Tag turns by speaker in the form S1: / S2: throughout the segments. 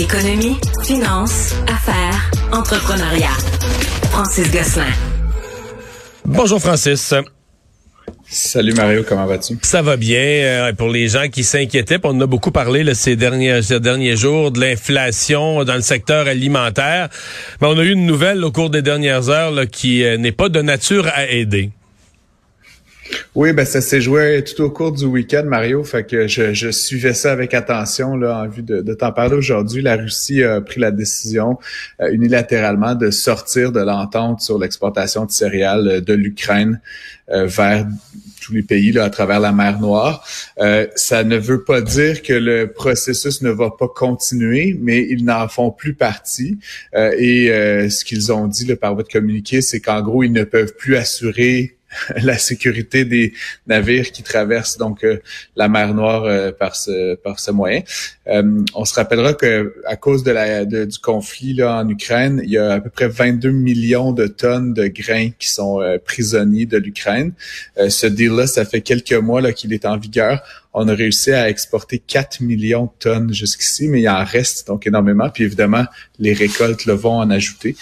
S1: Économie, finance, affaires, entrepreneuriat. Francis Gosselin.
S2: Bonjour Francis.
S3: Salut Mario, comment vas-tu?
S2: Ça va bien. Euh, pour les gens qui s'inquiétaient, on en a beaucoup parlé là, ces, derniers, ces derniers jours de l'inflation dans le secteur alimentaire. Mais on a eu une nouvelle au cours des dernières heures là, qui euh, n'est pas de nature à aider.
S3: Oui, ben ça s'est joué tout au cours du week-end, Mario. Fait que je, je, suivais ça avec attention là, en vue de, de t'en parler aujourd'hui. La Russie a pris la décision euh, unilatéralement de sortir de l'entente sur l'exportation de céréales euh, de l'Ukraine euh, vers tous les pays là, à travers la mer Noire. ça ne veut pas dire que le processus ne va pas continuer, mais ils n'en font plus partie. et ce qu'ils ont dit là, par votre communiqué, c'est qu'en gros, ils ne peuvent plus assurer la sécurité des navires qui traversent donc euh, la mer Noire euh, par ce par ce moyen. Euh, on se rappellera que à cause de la du conflit là en Ukraine, il y a à peu près 22 millions de tonnes de grains qui sont prisonniers de l'Ukraine. ce deal-là, ça fait quelques mois là qu'il est en vigueur on a réussi à exporter 4 millions de tonnes jusqu'ici, mais il en reste donc énormément. Puis évidemment, les récoltes le vont en ajouter.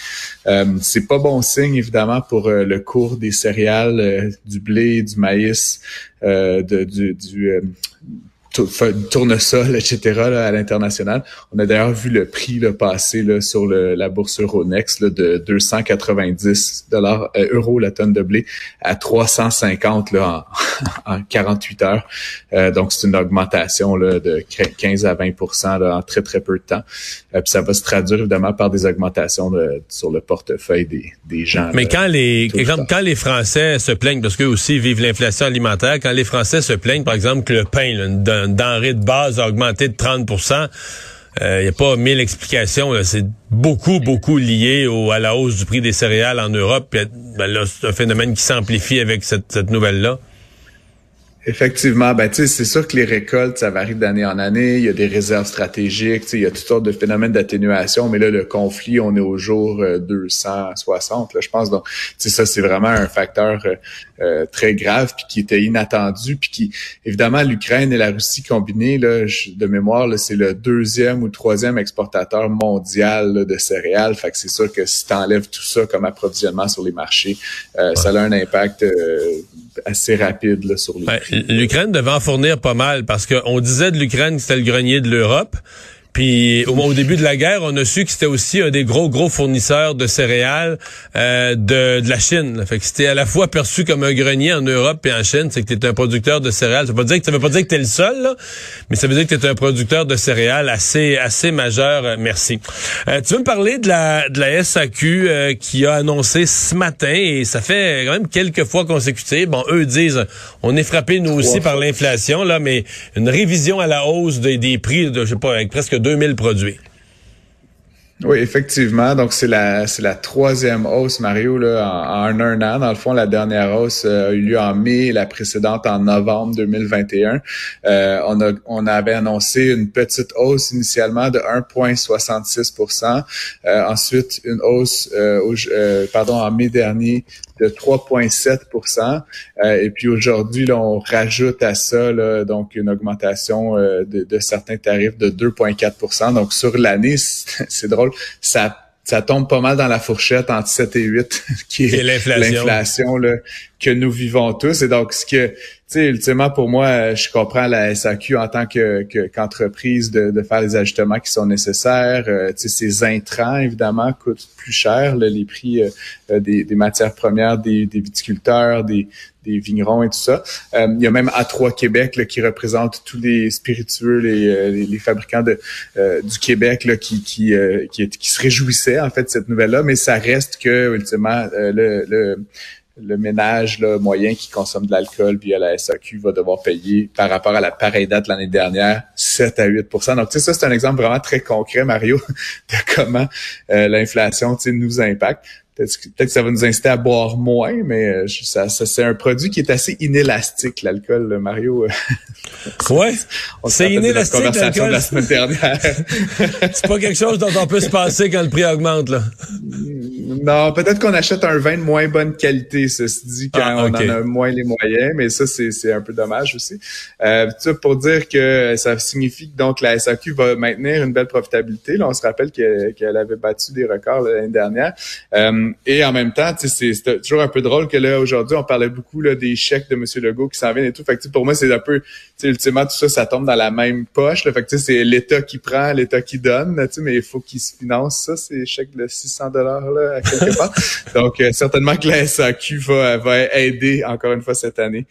S3: Euh, c'est pas bon signe évidemment pour euh, le cours des céréales, euh, du blé, du maïs, euh, de, du, du tournesol, etc. à l'international. On a d'ailleurs vu le prix là, passer là, sur le, la bourse Euronext là, de 290 dollars euh, euros la tonne de blé à 350 là, en, en 48 heures. Euh, donc c'est une augmentation là, de 15 à 20 là, en très très peu de temps. Euh, puis ça va se traduire évidemment par des augmentations de, sur le portefeuille des, des gens.
S2: Mais quand les exemple, quand les Français se plaignent parce qu'eux aussi vivent l'inflation alimentaire, quand les Français se plaignent par exemple que le pain là, denrée de base a augmenté de 30% il n'y a pas mille explications. C'est beaucoup, beaucoup lié au, à la hausse du prix des céréales en Europe. Ben c'est un phénomène qui s'amplifie avec cette, cette nouvelle-là.
S3: Effectivement, ben tu sais, c'est sûr que les récoltes, ça varie d'année en année. Il y a des réserves stratégiques, tu sais, il y a toutes sortes de phénomènes d'atténuation. Mais là, le conflit, on est au jour 260, euh, là, je pense. Donc, tu sais, ça, c'est vraiment un facteur euh, euh, très grave, puis qui était inattendu, puis qui, évidemment, l'Ukraine et la Russie combinées, là, de mémoire, là, c'est le deuxième ou troisième exportateur mondial de céréales. Fait que c'est sûr que si tu enlèves tout ça comme approvisionnement sur les marchés, ça a un impact assez rapide là, sur les ben,
S2: L'Ukraine devait en fournir pas mal parce qu'on disait de l'Ukraine que c'était le grenier de l'Europe. Puis au, au, début de la guerre, on a su que c'était aussi un des gros gros fournisseurs de céréales euh, de, de, la Chine. Fait que c'était à la fois perçu comme un grenier en Europe et en Chine, c'est que tu un producteur de céréales. Ça veut pas dire que ça veut pas dire que tu es le seul, là, mais ça veut dire que tu es un producteur de céréales assez assez majeur. Euh, merci. Euh, tu veux me parler de la de la SAQ euh, qui a annoncé ce matin et ça fait quand même quelques fois consécutives. Bon, eux disent on est frappé nous aussi par l'inflation là, mais une révision à la hausse des, des prix de je sais pas avec presque 2000 produits.
S3: Oui, effectivement. Donc, c'est la c'est la troisième hausse, Mario, là, en, un an. Dans le fond, la dernière hausse euh, a eu lieu en mai, la précédente en novembre 2021. Euh, on, a, on avait annoncé une petite hausse initialement de 1,66% euh, Ensuite, une hausse, euh, pardon, en mai dernier de 3,7% Et puis aujourd'hui, on rajoute à ça là, donc une augmentation de, de certains tarifs de 2,4% Donc, sur l'année, c'est drôle ça ça tombe pas mal dans la fourchette entre 7 et 8, qui est, l'inflation que nous vivons tous. Et donc, ce que, sais, ultimement, pour moi, je comprends la SAQ en tant que, qu'entreprise de, de, faire les ajustements qui sont nécessaires. Euh, tu sais, ces intrants, évidemment, coûtent plus cher, les prix euh, euh, des, des, matières premières des, des viticulteurs, des, des vignerons et tout ça. Euh, il y a même A3 Québec là, qui représente tous les spiritueux, les, euh, les, fabricants de, euh, du Québec là, qui, qui, qui, qui, se réjouissaient en fait de cette nouvelle-là, mais ça reste que ultimement le, le le ménage là, moyen qui consomme de l'alcool via la SAQ va devoir payer par rapport à la pareille date l'année dernière 7 à 8% Donc, tu sais, ça, c'est un exemple vraiment très concret, Mario, de comment l'inflation, tu sais, nous impacte peut-être que ça va nous inciter à boire moins, mais ça, ça c'est un produit qui est assez inélastique, l'alcool, Mario.
S2: ouais, c'est inélastique.
S3: Conversation de la semaine dernière.
S2: c'est pas quelque chose dont on peut se passer quand le prix augmente là.
S3: Non, peut-être qu'on achète un vin de moins bonne qualité, ceci dit, quand ah, on en a moins les moyens, mais ça, c'est un peu dommage aussi. Euh, ça pour dire que ça signifie que donc la SAQ va maintenir une belle profitabilité. Là, on se rappelle qu'elle avait battu des records l'année dernière. Euh, et en même temps, c'est toujours un peu drôle que là, aujourd'hui, on parlait beaucoup là, des chèques de M. Legault qui s'en viennent et tout. Fait que, pour moi, c'est un peu, ultimement, tout ça, ça tombe dans la même poche. Là. Fait que c'est l'État qui prend, l'État qui donne, mais il faut qu'il se finance ça, ces chèques de 600 dollars là, quelque part. Donc, euh, certainement que la SAQ va, va aider encore une fois cette année.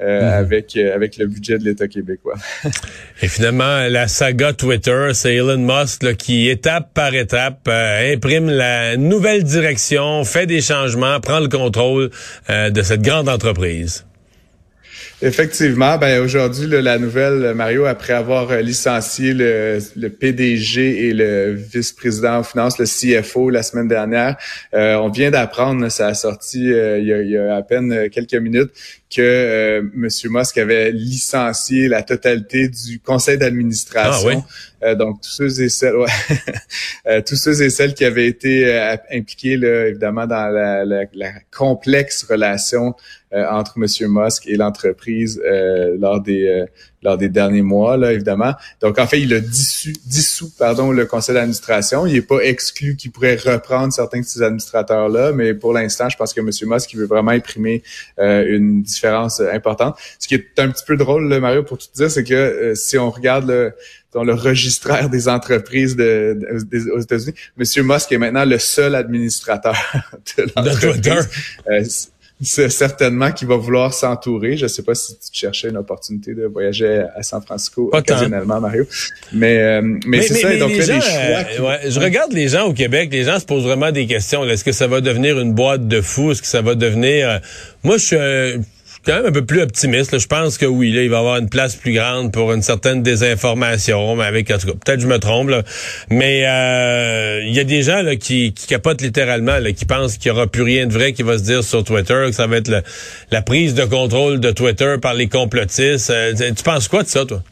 S3: Euh, mhm. avec euh, avec le budget de l'État québécois.
S2: Et finalement, la saga Twitter, c'est Elon Musk qui, étape par étape, imprime la nouvelle direction, fait des changements, prend le contrôle de cette grande entreprise.
S3: Effectivement, ben aujourd'hui la nouvelle Mario après avoir euh, licencié le, le PDG et le vice-président en finance, le CFO la semaine dernière, euh, on vient d'apprendre, ça a sorti euh, il, y a, il, y a, à peine quelques minutes que euh, M. Musk avait licencié la totalité du conseil d'administration. Ah, oui? donc tous ceux et celles, ouais, tous ceux et celles qui avaient été impliqués là, évidemment dans la, la, la complexe relation euh, entre M. Musk et l'entreprise euh, lors des euh, lors des derniers mois, là, évidemment. Donc, en fait, il a dissous, dissous pardon, le conseil d'administration. Il n'est pas exclu qu'il pourrait reprendre certains de ces administrateurs-là, mais pour l'instant, je pense que M. Musk il veut vraiment imprimer une différence importante. Ce qui est un petit peu drôle, là, Mario, pour tout dire, c'est que si on regarde le, dans le registraire des entreprises de, aux États-Unis, M. Musk est maintenant le seul administrateur de l'entreprise c'est certainement qu'il va vouloir s'entourer. Je sais pas si tu cherchais une opportunité de voyager à San Francisco occasionnellement, Mario. Mais, euh, mais, c'est ça. donc là, les choix.
S2: Je regarde les gens au Québec. Les gens se posent vraiment des questions. Est-ce que ça va devenir une boîte de fous? Est-ce que ça va devenir... Euh, moi, je suis quand même un peu plus optimiste. Je pense que oui, là, il va y avoir une place plus grande pour une certaine désinformation, mais avec en tout cas, peut-être je me trompe, là. mais euh, il y a des gens là, qui, qui capotent littéralement, là, qui pensent qu'il y aura plus rien de vrai qui va se dire sur Twitter, que ça va être la prise de contrôle de Twitter par les complotistes. Euh, tu penses quoi de ça, toi?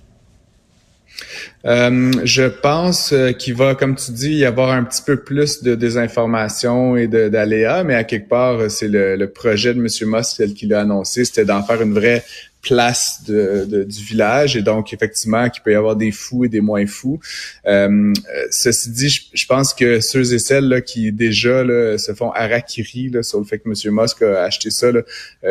S3: Euh, je pense euh, qu'il va, comme tu dis, y avoir un petit peu plus de désinformation et d'aléas, mais à quelque part, euh, c'est le, projet de M. Moss tel qu'il a annoncé, c'était d'en faire une vraie place du village et donc effectivement qu'il peut y avoir des fous et des moins fous. ceci dit, je, pense que ceux et celles là, qui déjà se font harakiri sur le fait que M. Musk a acheté ça,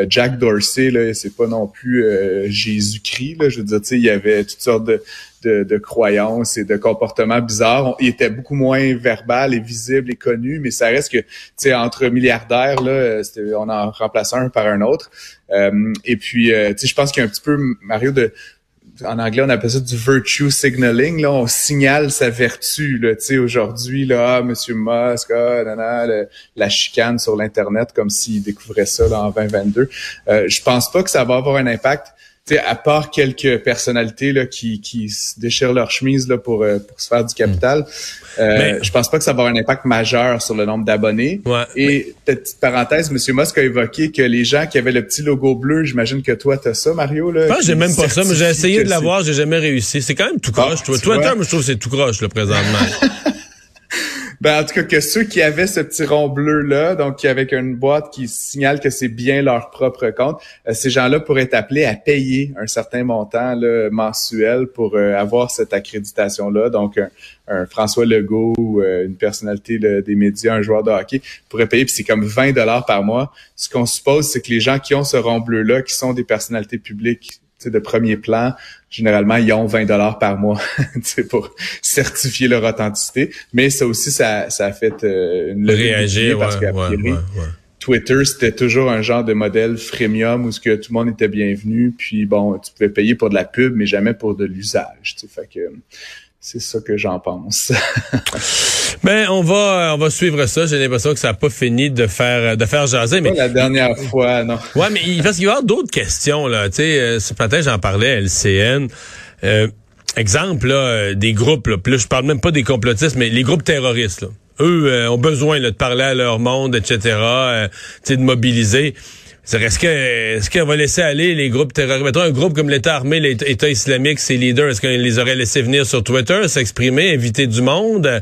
S3: Jack Dorsey, c'est pas non plus Jésus-Christ. Je veux dire, il y avait toutes sortes de de, croyances et de comportements bizarres. Il était beaucoup moins verbal et visible et connu, mais ça reste que, tu sais, entre milliardaires, là, on en remplace un par un autre. Euh, et puis, euh, tu sais, je pense qu'il y a un petit peu, Mario, de en anglais, on appelle ça du virtue signaling. Là, on signale sa vertu. Là, tu sais, aujourd'hui, là, ah, Monsieur Musk, ah, la chicane sur l'internet, comme s'il découvrait ça là, en 2022. Euh, je pense pas que ça va avoir un impact à part quelques personnalités là, qui, qui se déchirent leur chemise là, pour, euh, pour se faire du capital, euh, je pense pas que ça va avoir un impact majeur sur le nombre d'abonnés. Et petite parenthèse, M. Musk a évoqué que les gens qui avaient le petit logo bleu, j'imagine que toi, tu as ça, Mario. Là,
S2: j'ai même pas ça, mais j'ai essayé de l'avoir, j'ai jamais réussi. C'est quand même tout croche. Ah, toi, toi, moi, je trouve que c'est tout croche, là, présentement.
S3: Ben, en tout cas, que ceux qui avaient ce petit rond bleu-là, donc avec une boîte qui signale que c'est bien leur propre compte, euh, ces gens-là pourraient être appelés à payer un certain montant là, mensuel pour euh, avoir cette accréditation-là. Donc, un, François Legault euh, une personnalité des médias, un joueur de hockey, pourrait payer, puis c'est comme 20 dollars par mois. Ce qu'on suppose, c'est que les gens qui ont ce rond bleu-là, qui sont des personnalités publiques de premier plan, généralement, ils ont 20 dollars par mois pour certifier leur authenticité. Mais ça aussi, ça, ça a fait euh, une
S2: levée Réagir, parce qu'à
S3: Twitter, c'était toujours un genre de modèle freemium où ce que tout le monde était bienvenu. Puis bon, tu pouvais payer pour de la pub, mais jamais pour de l'usage. Fait que c'est ça que j'en pense.
S2: ben, on va, on va suivre ça. J'ai l'impression que ça n'a pas fini de faire, de faire jaser. Mais
S3: la dernière fois, non.
S2: Ouais, mais parce qu'il va y avoir d'autres questions là. Tu sais, euh, ce matin j'en parlais à LCN. Euh, exemple là, euh, des groupes. Là, là, je parle même pas des complotistes, mais les groupes terroristes. Là eux ont besoin de parler à leur monde, etc., de mobiliser. Est-ce que est-ce qu'on va laisser aller les groupes terroristes? Un groupe comme l'État armé, l'État islamique, ses leaders, est-ce qu'on les aurait laissés venir sur Twitter, s'exprimer, inviter du monde?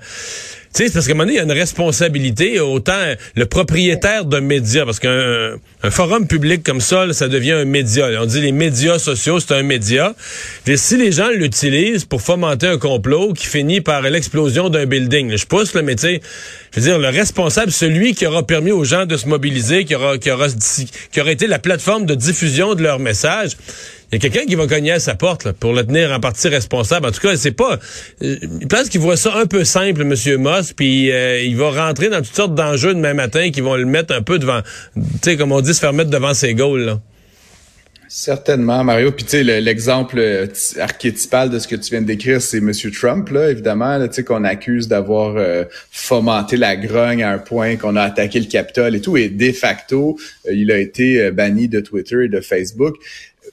S2: Tu sais, parce qu'à un moment donné, il y a une responsabilité, autant le propriétaire d'un média, parce qu'un un forum public comme ça, ça devient un média. On dit les médias sociaux, c'est un média. Et si les gens l'utilisent pour fomenter un complot qui finit par l'explosion d'un building, je pousse, le sais, je veux dire, le responsable, celui qui aura permis aux gens de se mobiliser, qui aura, qui aura, qui aura été la plateforme de diffusion de leur message, il y a quelqu'un qui va cogner à sa porte pour le tenir en partie responsable. En tout cas, c'est pas. Euh, je pense qu'il voit ça un peu simple, M. Moss, puis euh, il va rentrer dans toutes sortes d'enjeux demain matin qui vont le mettre un peu devant. Tu sais, comme on dit, se faire mettre devant ses goals. Là.
S3: Certainement, Mario. Puis tu sais, l'exemple euh, archétypal de ce que tu viens de décrire, c'est M. Trump, là, évidemment, tu sais, qu'on accuse d'avoir fomenté la grogne à un point qu'on a attaqué le Capitole et tout. Et de facto, il a été banni de Twitter et de Facebook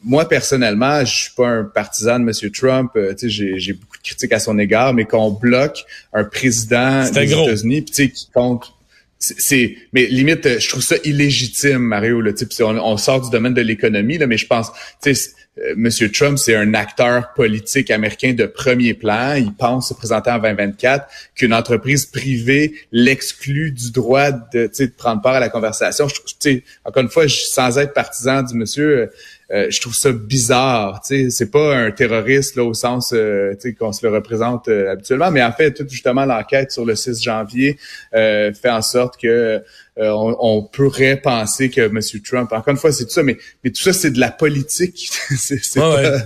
S3: moi, personnellement, je suis pas un partisan de M. Trump. Euh, j'ai beaucoup de critiques à son égard, mais qu'on bloque un président des États-Unis, qui compte c'est mais limite euh, je trouve ça illégitime Mario là on, on sort du domaine de l'économie là mais je pense tu sais euh, Monsieur Trump c'est un acteur politique américain de premier plan il pense se présenter en 2024 qu'une entreprise privée l'exclut du droit de de prendre part à la conversation je tu encore une fois je, sans être partisan du monsieur euh, je trouve ça bizarre. Tu sais, c'est pas un terroriste là au sens euh, tu sais, qu'on se le représente euh, habituellement, mais en fait, tout justement l'enquête sur le 6 janvier fait en sorte que on, pourrait penser que M. Trump, encore une fois, c'est tout ça, mais, mais tout ça, c'est de la politique. c'est pas,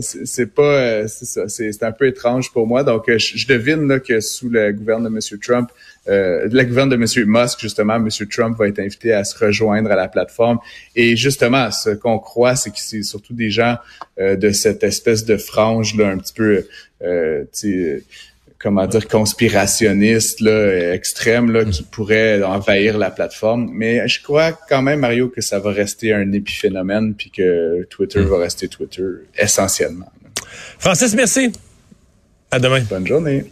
S3: c'est pas, c'est ça, c'est un peu étrange pour moi. Donc, je, je devine là, que sous le gouvernement de M. Trump, euh, la gouverne de M. Musk, justement, M. Trump va être invité à se rejoindre à la plateforme. Et justement, ce qu'on croit, c'est que c'est surtout des gens euh, de cette espèce de frange là, un petit peu, euh, comment dire, conspirationniste, là, extrême, là, qui pourrait envahir la plateforme. Mais je crois quand même, Mario, que ça va rester un épiphénomène, puis que Twitter va rester Twitter essentiellement.
S2: Francis, merci. À demain.
S3: Bonne journée.